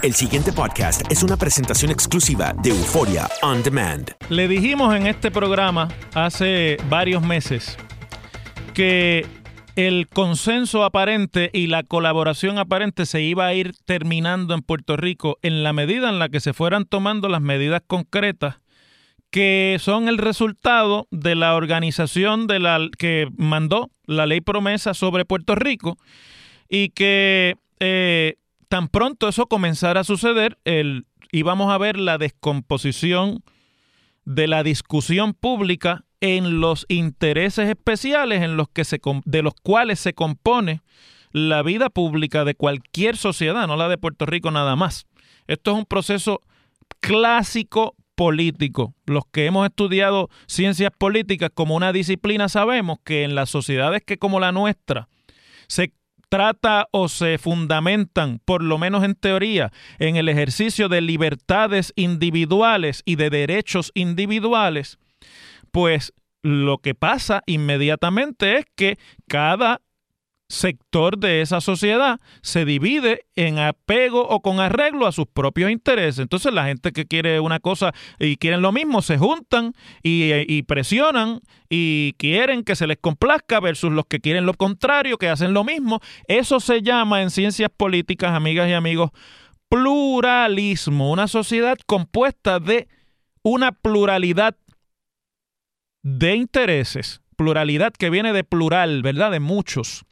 El siguiente podcast es una presentación exclusiva de Euforia On Demand. Le dijimos en este programa hace varios meses que el consenso aparente y la colaboración aparente se iba a ir terminando en Puerto Rico en la medida en la que se fueran tomando las medidas concretas que son el resultado de la organización de la que mandó la ley promesa sobre Puerto Rico y que eh, tan pronto eso comenzara a suceder, el, íbamos a ver la descomposición de la discusión pública en los intereses especiales en los que se, de los cuales se compone la vida pública de cualquier sociedad, no la de Puerto Rico nada más. Esto es un proceso clásico político. Los que hemos estudiado ciencias políticas como una disciplina sabemos que en las sociedades que como la nuestra se trata o se fundamentan, por lo menos en teoría, en el ejercicio de libertades individuales y de derechos individuales, pues lo que pasa inmediatamente es que cada sector de esa sociedad se divide en apego o con arreglo a sus propios intereses. Entonces la gente que quiere una cosa y quieren lo mismo se juntan y, presionan y quieren que se les complazca versus los que quieren lo contrario, que hacen lo mismo. Eso se llama en ciencias políticas, amigas y amigos, pluralismo, una sociedad compuesta de una pluralidad de intereses, pluralidad que viene de plural, ¿verdad? De muchos.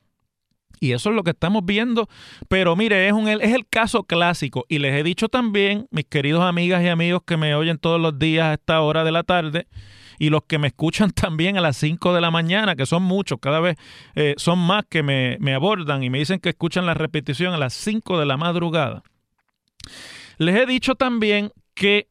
Y eso es lo que estamos viendo. Pero mire, es, un, es el caso clásico. Y les he dicho también, mis queridos amigas y amigos que me oyen todos los días a esta hora de la tarde, y los que me escuchan también a las 5 de la mañana, que son muchos, cada vez eh, son más que me, me abordan y me dicen que escuchan la repetición a las 5 de la madrugada. Les he dicho también que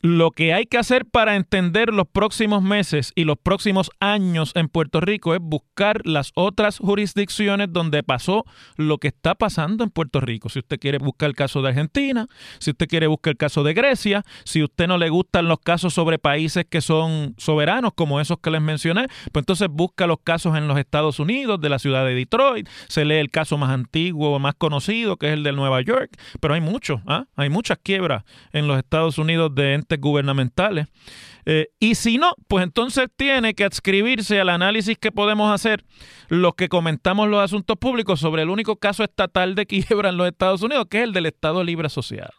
lo que hay que hacer para entender los próximos meses y los próximos años en Puerto Rico es buscar las otras jurisdicciones donde pasó lo que está pasando en Puerto Rico. Si usted quiere buscar el caso de Argentina, si usted quiere buscar el caso de Grecia, si usted no le gustan los casos sobre países que son soberanos, como esos que les mencioné, pues entonces busca los casos en los Estados Unidos, de la ciudad de Detroit, se lee el caso más antiguo, más conocido, que es el de Nueva York, pero hay muchos, ¿ah? hay muchas quiebras en los Estados Unidos de gubernamentales. Eh, y si no, pues entonces tiene que adscribirse al análisis que podemos hacer los que comentamos los asuntos públicos sobre el único caso estatal de quiebra en los Estados Unidos, que es el del Estado Libre Asociado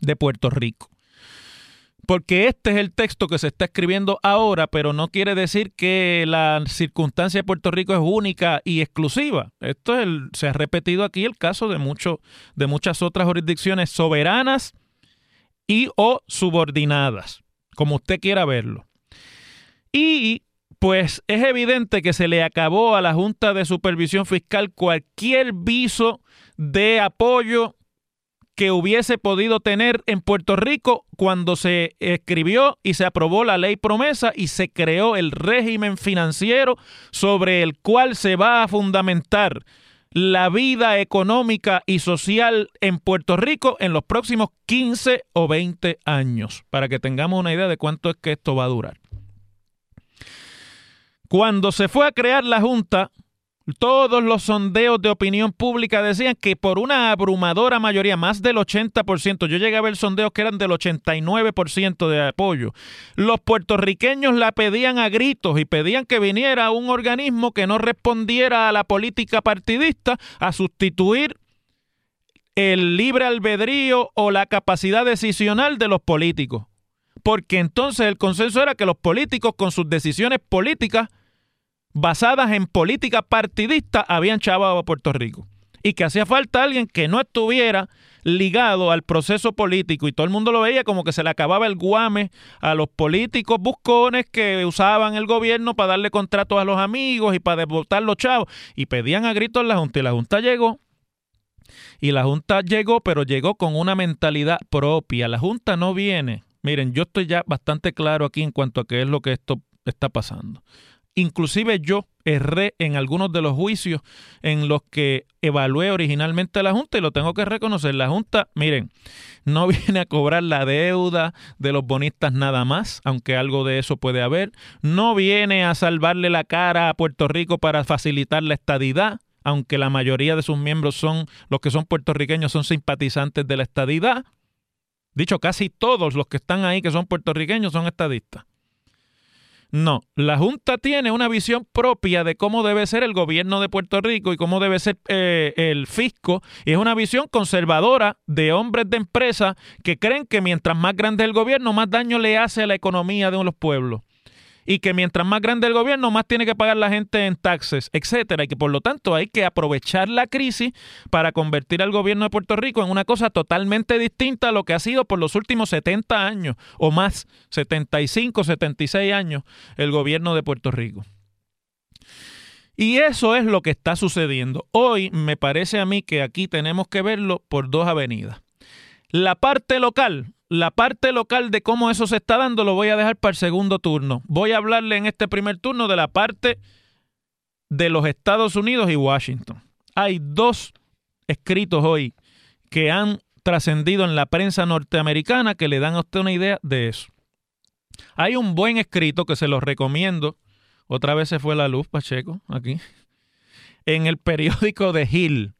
de Puerto Rico. Porque este es el texto que se está escribiendo ahora, pero no quiere decir que la circunstancia de Puerto Rico es única y exclusiva. Esto es se ha repetido aquí el caso de, de muchas otras jurisdicciones soberanas y o subordinadas, como usted quiera verlo. Y pues es evidente que se le acabó a la Junta de Supervisión Fiscal cualquier viso de apoyo que hubiese podido tener en Puerto Rico cuando se escribió y se aprobó la ley promesa y se creó el régimen financiero sobre el cual se va a fundamentar la vida económica y social en Puerto Rico en los próximos 15 o 20 años, para que tengamos una idea de cuánto es que esto va a durar. Cuando se fue a crear la Junta, todos los sondeos de opinión pública decían que por una abrumadora mayoría, más del 80%, yo llegué a ver sondeos que eran del 89% de apoyo, los puertorriqueños la pedían a gritos y pedían que viniera un organismo que no respondiera a la política partidista a sustituir el libre albedrío o la capacidad decisional de los políticos. Porque entonces el consenso era que los políticos con sus decisiones políticas basadas en política partidista habían chavado a Puerto Rico. Y que hacía falta alguien que no estuviera ligado al proceso político. Y todo el mundo lo veía como que se le acababa el guame a los políticos buscones que usaban el gobierno para darle contratos a los amigos y para desbotar los chavos. Y pedían a gritos la Junta y la Junta llegó. Y la Junta llegó pero llegó con una mentalidad propia. La Junta no viene. Miren yo estoy ya bastante claro aquí en cuanto a qué es lo que esto está pasando Inclusive yo erré en algunos de los juicios en los que evalué originalmente la Junta y lo tengo que reconocer. La Junta, miren, no viene a cobrar la deuda de los bonistas nada más, aunque algo de eso puede haber. No viene a salvarle la cara a Puerto Rico para facilitar la estadidad, aunque la mayoría de sus miembros son los que son puertorriqueños, son simpatizantes de la estadidad. Dicho, casi todos los que están ahí que son puertorriqueños son estadistas. No, la Junta tiene una visión propia de cómo debe ser el gobierno de Puerto Rico y cómo debe ser eh, el fisco. Y es una visión conservadora de hombres de empresa que creen que mientras más grande el gobierno, más daño le hace a la economía de los pueblos y que mientras más grande el gobierno, más tiene que pagar la gente en taxes, etcétera, y que por lo tanto hay que aprovechar la crisis para convertir al gobierno de Puerto Rico en una cosa totalmente distinta a lo que ha sido por los últimos 70 años o más, 75, 76 años, el gobierno de Puerto Rico. Y eso es lo que está sucediendo. Hoy me parece a mí que aquí tenemos que verlo por dos avenidas. La parte local, la parte local de cómo eso se está dando lo voy a dejar para el segundo turno. Voy a hablarle en este primer turno de la parte de los Estados Unidos y Washington. Hay dos escritos hoy que han trascendido en la prensa norteamericana que le dan a usted una idea de eso. Hay un buen escrito que se los recomiendo. Otra vez se fue la luz, Pacheco, aquí. En el periódico de Hill.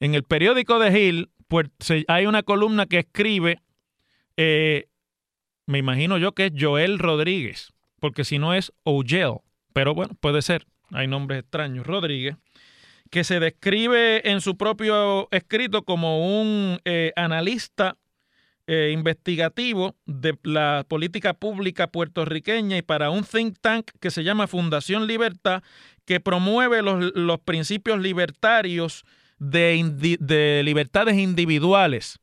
En el periódico de Hill pues, hay una columna que escribe eh, me imagino yo que es Joel Rodríguez, porque si no es Ogel, pero bueno, puede ser, hay nombres extraños, Rodríguez, que se describe en su propio escrito como un eh, analista eh, investigativo de la política pública puertorriqueña y para un think tank que se llama Fundación Libertad, que promueve los, principios libertarios de libertades individuales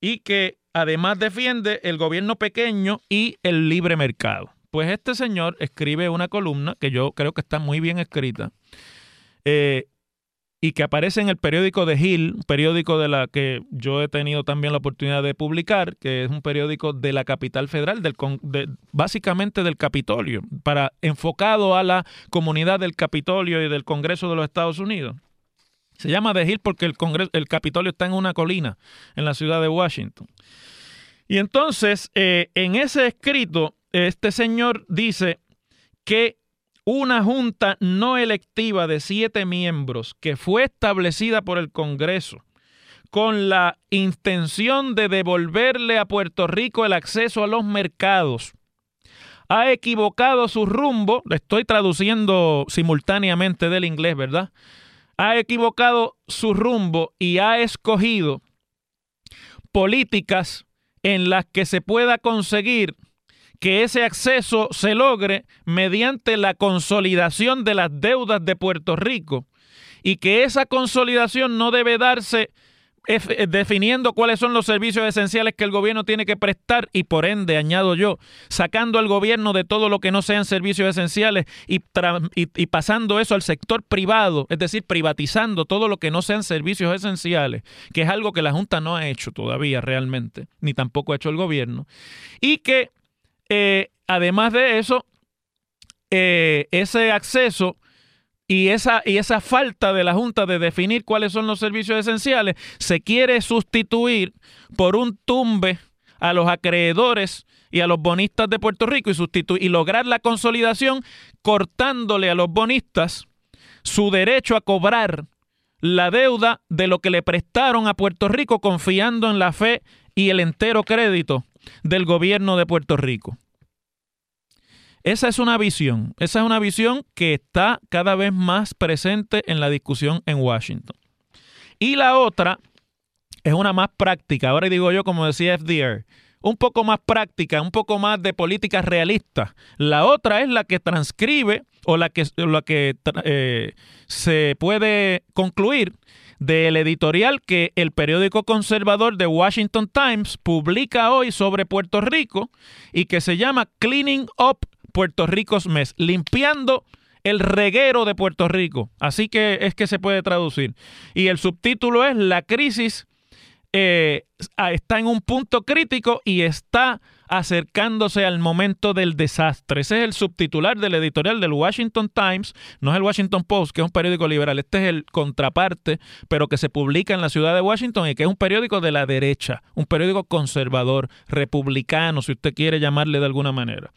y que además defiende el gobierno pequeño y el libre mercado. Pues este señor escribe una columna que yo creo que está muy bien escrita eh, y que aparece en el periódico de Hill, periódico de la que yo he tenido también la oportunidad de publicar, que es un periódico de la capital federal, básicamente del Capitolio, para enfocado a la comunidad del Capitolio y del Congreso de los Estados Unidos. Se llama The Hill porque el, Congreso, el Capitolio está en una colina en la ciudad de Washington. Y entonces, eh, en ese escrito, este señor dice que una junta no electiva de siete miembros que fue establecida por el Congreso con la intención de devolverle a Puerto Rico el acceso a los mercados, ha equivocado su rumbo, le estoy traduciendo simultáneamente del inglés, ¿verdad? Ha equivocado su rumbo y ha escogido políticas en las que se pueda conseguir que ese acceso se logre mediante la consolidación de las deudas de Puerto Rico y que esa consolidación no debe darse definiendo cuáles son los servicios esenciales que el gobierno tiene que prestar y por ende, añado yo, sacando al gobierno de todo lo que no sean servicios esenciales y, y, pasando eso al sector privado, es decir, privatizando todo lo que no sean servicios esenciales, que es algo que la Junta no ha hecho todavía realmente, ni tampoco ha hecho el gobierno, y que eh, además de eso, eh, ese acceso y esa, y esa falta de la Junta de definir cuáles son los servicios esenciales se quiere sustituir por un tumbe a los acreedores y a los bonistas de Puerto Rico y, sustituir, y lograr la consolidación cortándole a los bonistas su derecho a cobrar la deuda de lo que le prestaron a Puerto Rico confiando en la fe y el entero crédito del gobierno de Puerto Rico. Esa es una visión, esa es una visión que está cada vez más presente en la discusión en Washington. Y la otra es una más práctica, ahora digo yo como decía FDR, un poco más práctica, un poco más de política realista. La otra es la que transcribe o la que, la que eh, se puede concluir del editorial que el periódico conservador The Washington Times publica hoy sobre Puerto Rico y que se llama Cleaning Up Puerto Rico's Mess, limpiando el reguero de Puerto Rico. Así que es que se puede traducir. Y el subtítulo es La crisis eh, está en un punto crítico y está acercándose al momento del desastre. Ese es el subtitular del editorial del Washington Times, no es el Washington Post, que es un periódico liberal, este es el contraparte, pero que se publica en la ciudad de Washington y que es un periódico de la derecha, un periódico conservador, republicano, si usted quiere llamarle de alguna manera.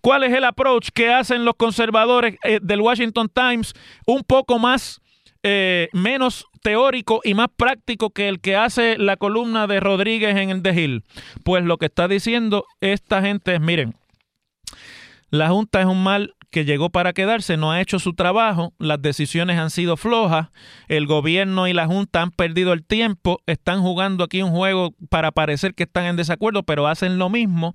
¿Cuál es el approach que hacen los conservadores eh, del Washington Times? Un poco más eh, menos teórico y más práctico que el que hace la columna de Rodríguez en el de Hill. Pues lo que está diciendo esta gente es, miren, la Junta es un mal que llegó para quedarse, no ha hecho su trabajo, las decisiones han sido flojas, el gobierno y la Junta han perdido el tiempo, están jugando aquí un juego para parecer que están en desacuerdo, pero hacen lo mismo.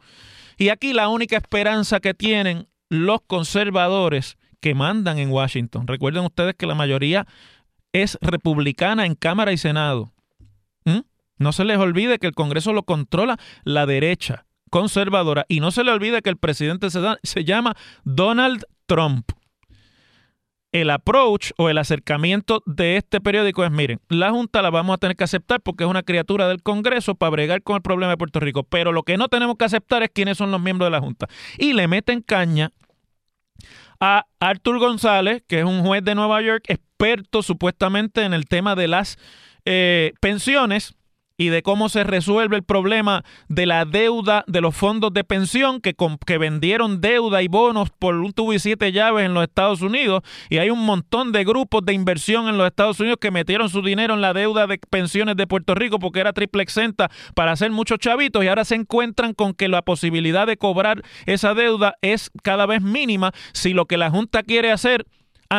Y aquí la única esperanza que tienen los conservadores que mandan en Washington. Recuerden ustedes que la mayoría es republicana en Cámara y Senado. ¿Mm? No se les olvide que el Congreso lo controla la derecha conservadora y no se le olvide que el presidente se, se llama Donald Trump. El approach o el acercamiento de este periódico es, miren, la Junta la vamos a tener que aceptar porque es una criatura del Congreso para bregar con el problema de Puerto Rico, pero lo que no tenemos que aceptar es quiénes son los miembros de la Junta. Y le meten caña a Arthur González, que es un juez de Nueva York, experto supuestamente en el tema de las eh, pensiones y de cómo se resuelve el problema de la deuda de los fondos de pensión que, que vendieron deuda y bonos por un tubo y siete llaves en los Estados Unidos. Y hay un montón de grupos de inversión en los Estados Unidos que metieron su dinero en la deuda de pensiones de Puerto Rico porque era triple exenta para hacer muchos chavitos y ahora se encuentran con que la posibilidad de cobrar esa deuda es cada vez mínima si lo que la Junta quiere hacer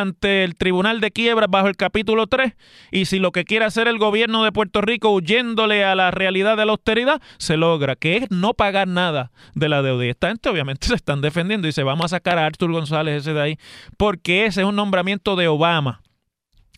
ante el Tribunal de Quiebras bajo el capítulo 3 y si lo que quiere hacer el gobierno de Puerto Rico huyéndole a la realidad de la austeridad, se logra, que es no pagar nada de la deuda. Y esta gente obviamente se están defendiendo y se vamos a sacar a Artur González ese de ahí porque ese es un nombramiento de Obama.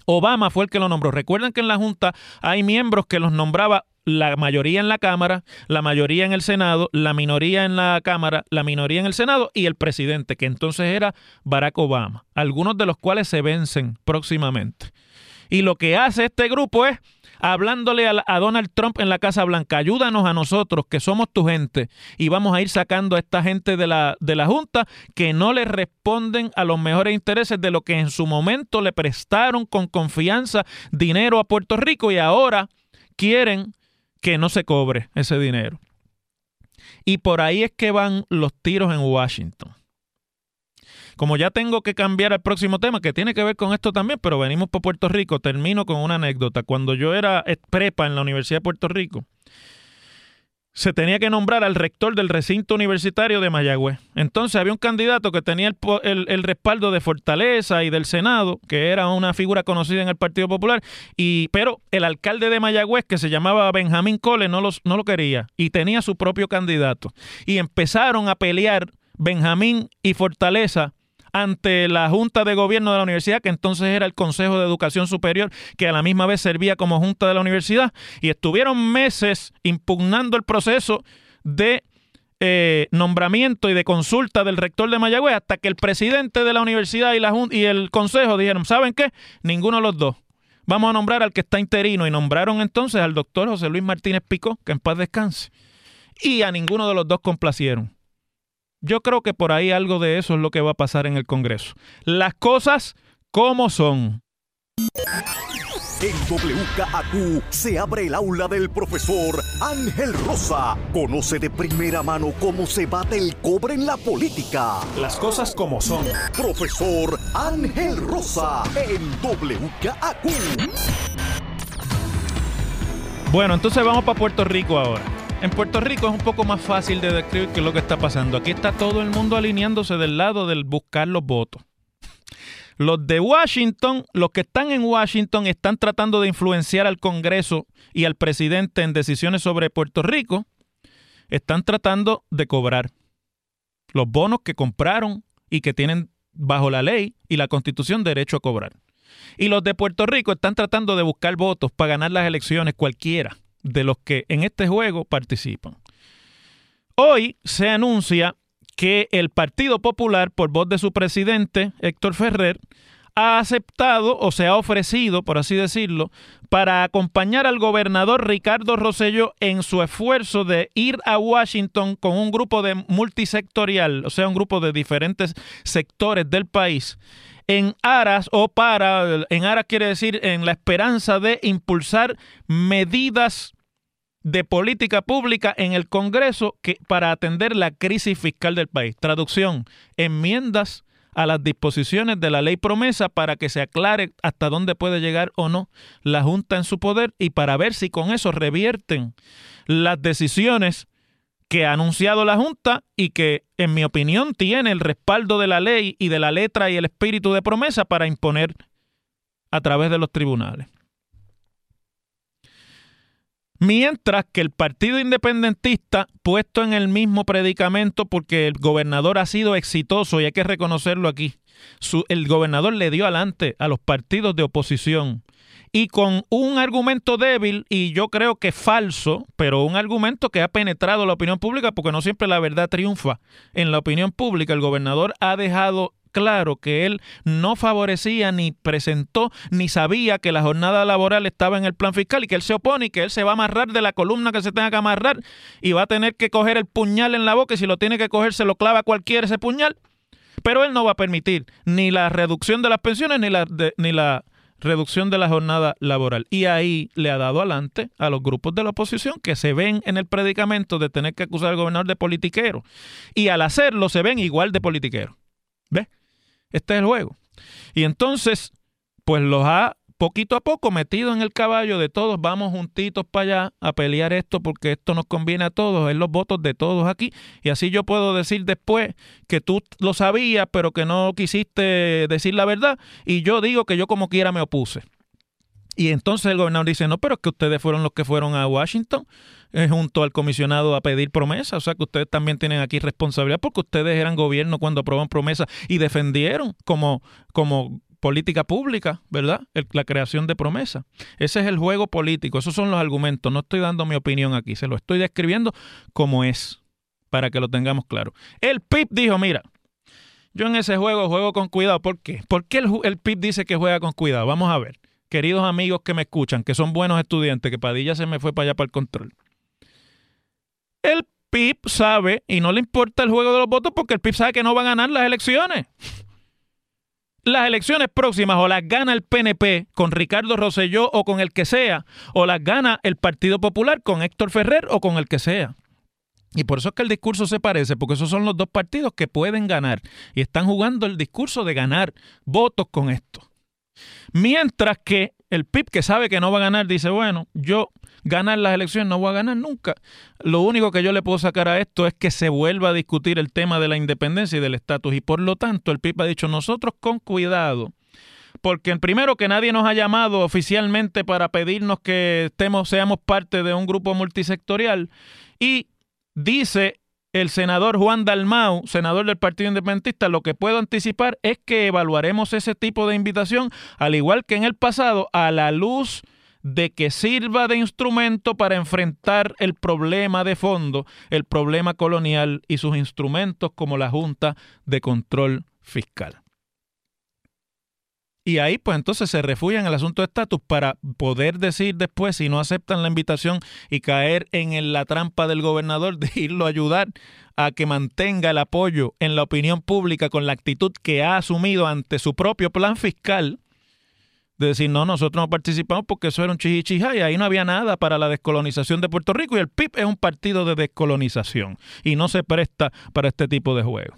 Obama fue el que lo nombró. Recuerden que en la Junta hay miembros que los nombraba la mayoría en la Cámara, la mayoría en el Senado, la minoría en la Cámara, la minoría en el Senado y el presidente, que entonces era Barack Obama, algunos de los cuales se vencen próximamente. Y lo que hace este grupo es hablándole a, Donald Trump en la Casa Blanca, ayúdanos a nosotros que somos tu gente y vamos a ir sacando a esta gente de la, de la Junta que no le responden a los mejores intereses de lo que en su momento le prestaron con confianza dinero a Puerto Rico y ahora quieren que no se cobre ese dinero. Y por ahí es que van los tiros en Washington. Como ya tengo que cambiar al próximo tema, que tiene que ver con esto también, pero venimos por Puerto Rico, termino con una anécdota. Cuando yo era prepa en la Universidad de Puerto Rico, se tenía que nombrar al rector del recinto universitario de Mayagüez. Entonces había un candidato que tenía el, respaldo de Fortaleza y del Senado, que era una figura conocida en el Partido Popular, y, pero el alcalde de Mayagüez, que se llamaba Benjamín Cole, no, los, no lo quería y tenía su propio candidato. Y empezaron a pelear Benjamín y Fortaleza ante la Junta de Gobierno de la universidad, que entonces era el Consejo de Educación Superior, que a la misma vez servía como Junta de la universidad, y estuvieron meses impugnando el proceso de eh, nombramiento y de consulta del rector de Mayagüez hasta que el presidente de la universidad y, la, y el consejo dijeron, ¿saben qué? Ninguno de los dos. Vamos a nombrar al que está interino y nombraron entonces al doctor José Luis Martínez Picó, que en paz descanse. Y a ninguno de los dos complacieron. Yo creo que por ahí algo de eso es lo que va a pasar en el Congreso. Las cosas como son. En WKAQ se abre el aula del profesor Ángel Rosa. Conoce de primera mano cómo se bate el cobre en la política. Las cosas como son. Profesor Ángel Rosa en WKAQ. Bueno, entonces vamos para Puerto Rico ahora. En Puerto Rico es un poco más fácil de describir qué es lo que está pasando. Aquí está todo el mundo alineándose del lado del buscar los votos. Los de Washington, los que están en Washington, están tratando de influenciar al Congreso y al presidente en decisiones sobre Puerto Rico. Están tratando de cobrar los bonos que compraron y que tienen bajo la ley y la constitución derecho a cobrar. Y los de Puerto Rico están tratando de buscar votos para ganar las elecciones cualquiera de los que en este juego participan. Hoy se anuncia que el Partido Popular, por voz de su presidente, Héctor Ferrer, ha aceptado o se ha ofrecido, por así decirlo, para acompañar al gobernador Ricardo Rosello en su esfuerzo de ir a Washington con un grupo de multisectorial, o sea, un grupo de diferentes sectores del país, en aras o para, en aras quiere decir en la esperanza de impulsar medidas de política pública en el Congreso que, para atender la crisis fiscal del país. Traducción, enmiendas a las disposiciones de la ley promesa para que se aclare hasta dónde puede llegar o no la Junta en su poder y para ver si con eso revierten las decisiones que ha anunciado la Junta y que, en mi opinión, tiene el respaldo de la ley y de la letra y el espíritu de promesa para imponer a través de los tribunales. Mientras que el Partido Independentista, puesto en el mismo predicamento porque el gobernador ha sido exitoso y hay que reconocerlo aquí, el gobernador le dio adelante a los partidos de oposición. Y con un argumento débil y yo creo que falso, pero un argumento que ha penetrado la opinión pública porque no siempre la verdad triunfa en la opinión pública, el gobernador ha dejado claro que él no favorecía ni presentó ni sabía que la jornada laboral estaba en el plan fiscal y que él se opone y que él se va a amarrar de la columna que se tenga que amarrar y va a tener que coger el puñal en la boca y si lo tiene que coger se lo clava cualquiera ese puñal. Pero él no va a permitir ni la reducción de las pensiones ni la, ni la reducción de la jornada laboral. Y ahí le ha dado adelante a los grupos de la oposición que se ven en el predicamento de tener que acusar al gobernador de politiquero. Y al hacerlo se ven igual de politiquero. ¿Ves? Este es el juego. Y entonces, pues los ha poquito a poco metido en el caballo de todos, vamos juntitos para allá a pelear esto porque esto nos conviene a todos, es los votos de todos aquí. Y así yo puedo decir después que tú lo sabías, pero que no quisiste decir la verdad. Y yo digo que yo como quiera me opuse. Y entonces el gobernador dice, no, pero es que ustedes fueron los que fueron a Washington eh, junto al comisionado a pedir promesa. O sea que ustedes también tienen aquí responsabilidad porque ustedes eran gobierno cuando aprobaron promesa y defendieron como, como política pública, ¿verdad? la creación de promesa. Ese es el juego político, esos son los argumentos. No estoy dando mi opinión aquí, se lo estoy describiendo como es, para que lo tengamos claro. El PIB dijo, mira, yo en ese juego juego con cuidado. ¿Por qué? ¿Por qué el, el PIB dice que juega con cuidado? Vamos a ver queridos amigos que me escuchan, que son buenos estudiantes, que Padilla se me fue para allá para el control. El PIB sabe, y no le importa el juego de los votos, porque el PIB sabe que no va a ganar las elecciones. Las elecciones próximas o las gana el PNP con Ricardo Rosselló o con el que sea, o las gana el Partido Popular con Héctor Ferrer o con el que sea. Y por eso es que el discurso se parece, porque esos son los dos partidos que pueden ganar y están jugando el discurso de ganar votos con esto. Mientras que el PIB, que sabe que no va a ganar, dice, bueno, yo ganar las elecciones no voy a ganar nunca. Lo único que yo le puedo sacar a esto es que se vuelva a discutir el tema de la independencia y del estatus. Y por lo tanto, el PIB ha dicho, nosotros con cuidado, porque el primero que nadie nos ha llamado oficialmente para pedirnos que estemos, seamos parte de un grupo multisectorial. Y dice el senador Juan Dalmau, senador del Partido Independentista, lo que puedo anticipar es que evaluaremos ese tipo de invitación, al igual que en el pasado, a la luz de que sirva de instrumento para enfrentar el problema de fondo, el problema colonial y sus instrumentos como la Junta de Control Fiscal. Y ahí, pues entonces se refugian en el asunto de estatus para poder decir después, si no aceptan la invitación y caer en la trampa del gobernador de irlo a ayudar a que mantenga el apoyo en la opinión pública con la actitud que ha asumido ante su propio plan fiscal, de decir, no, nosotros no participamos porque eso era un chichichija y ahí no había nada para la descolonización de Puerto Rico y el PIB es un partido de descolonización y no se presta para este tipo de juego.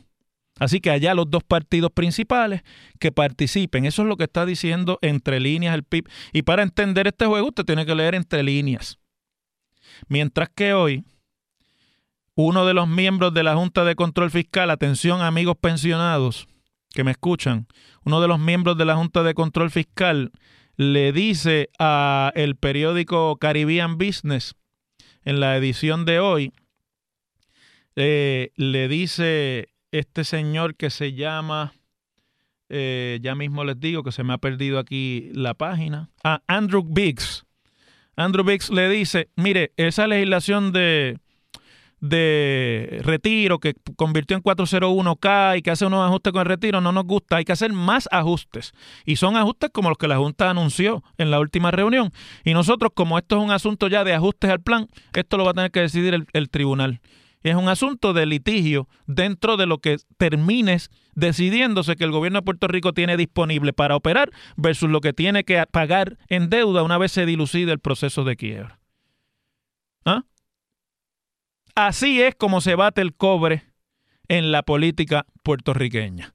Así que allá los dos partidos principales que participen. Eso es lo que está diciendo entre líneas el PIB. Y para entender este juego usted tiene que leer entre líneas. Mientras que hoy uno de los miembros de la Junta de Control Fiscal, atención amigos pensionados que me escuchan, uno de los miembros de la Junta de Control Fiscal le dice a el periódico Caribbean Business en la edición de hoy, eh, le dice este señor que se llama, eh, ya mismo les digo que se me ha perdido aquí la página, a Andrew Biggs. Andrew Biggs le dice, mire, esa legislación de, de retiro que convirtió en 401k y que hace unos ajustes con el retiro no nos gusta, hay que hacer más ajustes. Y son ajustes como los que la Junta anunció en la última reunión. Y nosotros, como esto es un asunto ya de ajustes al plan, esto lo va a tener que decidir el, el tribunal es un asunto de litigio dentro de lo que termines decidiéndose que el gobierno de Puerto Rico tiene disponible para operar versus lo que tiene que pagar en deuda una vez se dilucide el proceso de quiebra. ¿Ah? Así es como se bate el cobre en la política puertorriqueña.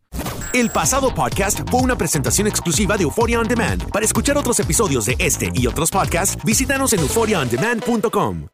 El pasado podcast fue una presentación exclusiva de Euphoria On Demand. Para escuchar otros episodios de este y otros podcasts, visítanos en euphoriaondemand.com.